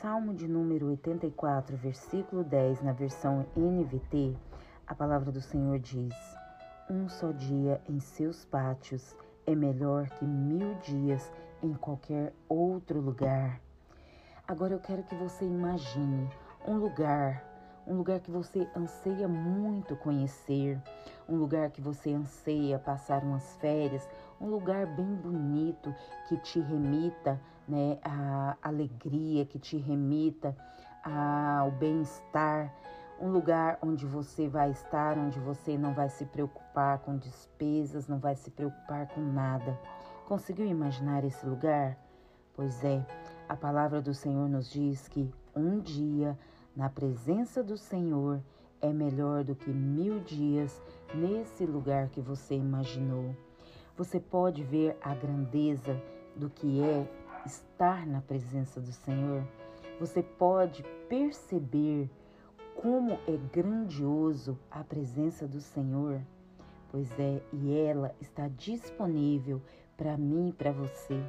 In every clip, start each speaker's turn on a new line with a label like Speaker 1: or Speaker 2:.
Speaker 1: Salmo de número 84, versículo 10, na versão NVT, a palavra do Senhor diz: Um só dia em seus pátios é melhor que mil dias em qualquer outro lugar. Agora eu quero que você imagine um lugar um lugar que você anseia muito conhecer, um lugar que você anseia passar umas férias, um lugar bem bonito que te remita né, à alegria, que te remita ao bem-estar, um lugar onde você vai estar, onde você não vai se preocupar com despesas, não vai se preocupar com nada. Conseguiu imaginar esse lugar? Pois é, a palavra do Senhor nos diz que um dia na presença do Senhor é melhor do que mil dias nesse lugar que você imaginou. Você pode ver a grandeza do que é estar na presença do Senhor. Você pode perceber como é grandioso a presença do Senhor. Pois é, e ela está disponível para mim e para você.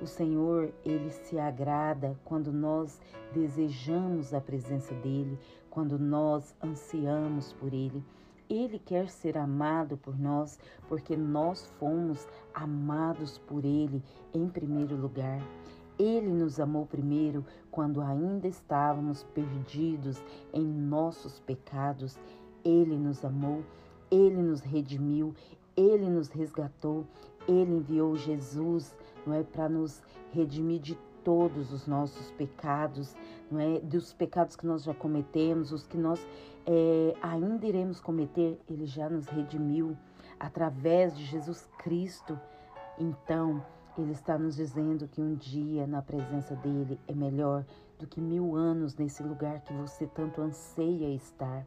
Speaker 1: O Senhor, ele se agrada quando nós desejamos a presença dele, quando nós ansiamos por ele. Ele quer ser amado por nós porque nós fomos amados por ele em primeiro lugar. Ele nos amou primeiro quando ainda estávamos perdidos em nossos pecados. Ele nos amou, ele nos redimiu, ele nos resgatou, ele enviou Jesus, não é, para nos redimir de todos os nossos pecados, não é, dos pecados que nós já cometemos, os que nós é, ainda iremos cometer, ele já nos redimiu através de Jesus Cristo. Então, ele está nos dizendo que um dia na presença dele é melhor do que mil anos nesse lugar que você tanto anseia estar.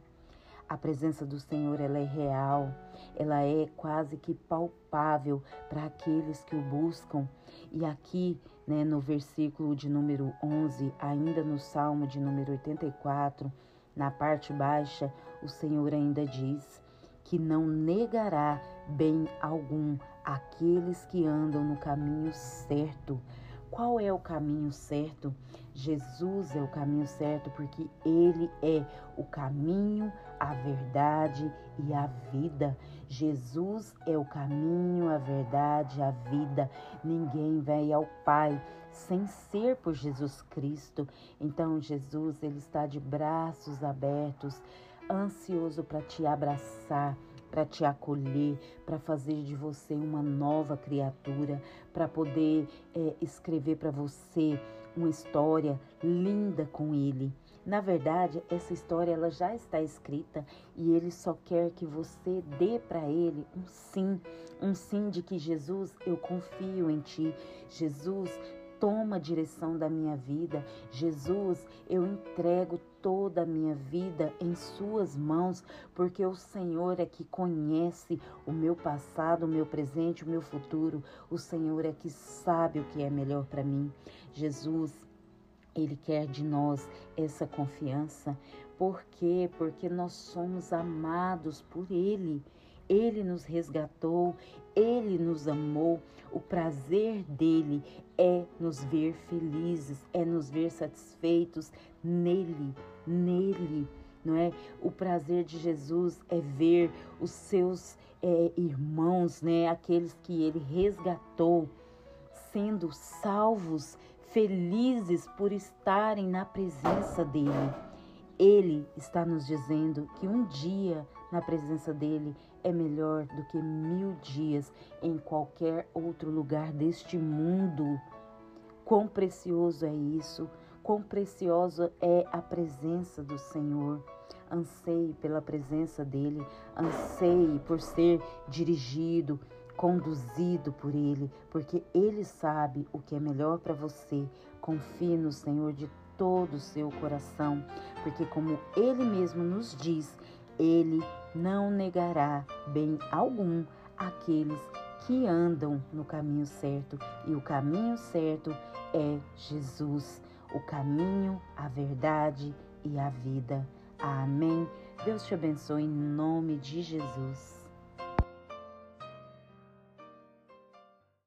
Speaker 1: A presença do Senhor ela é real, ela é quase que palpável para aqueles que o buscam. E aqui, né, no versículo de número 11, ainda no Salmo de número 84, na parte baixa, o Senhor ainda diz que não negará bem algum aqueles que andam no caminho certo. Qual é o caminho certo? Jesus é o caminho certo porque ele é o caminho, a verdade e a vida. Jesus é o caminho, a verdade, a vida. Ninguém vem ao Pai sem ser por Jesus Cristo. Então Jesus ele está de braços abertos, ansioso para te abraçar para te acolher, para fazer de você uma nova criatura, para poder é, escrever para você uma história linda com Ele. Na verdade, essa história ela já está escrita e Ele só quer que você dê para Ele um sim, um sim de que Jesus, eu confio em Ti. Jesus, toma a direção da minha vida. Jesus, eu entrego toda a minha vida em Suas mãos, porque o Senhor é que conhece o meu passado, o meu presente, o meu futuro. O Senhor é que sabe o que é melhor para mim. Jesus, ele quer de nós essa confiança. Por quê? Porque nós somos amados por Ele. Ele nos resgatou, ele nos amou. O prazer dele é nos ver felizes, é nos ver satisfeitos nele, nele. Não é? O prazer de Jesus é ver os seus é, irmãos, né? Aqueles que ele resgatou, sendo salvos, felizes por estarem na presença dele. Ele está nos dizendo que um dia na presença dele é melhor do que mil dias em qualquer outro lugar deste mundo. Quão precioso é isso, quão preciosa é a presença do Senhor. Anseie pela presença dele, anseie por ser dirigido, conduzido por ele, porque ele sabe o que é melhor para você. Confie no Senhor de todo o seu coração, porque, como ele mesmo nos diz, ele não negará bem algum aqueles que andam no caminho certo, e o caminho certo é Jesus, o caminho, a verdade e a vida. Amém. Deus te abençoe em nome de Jesus.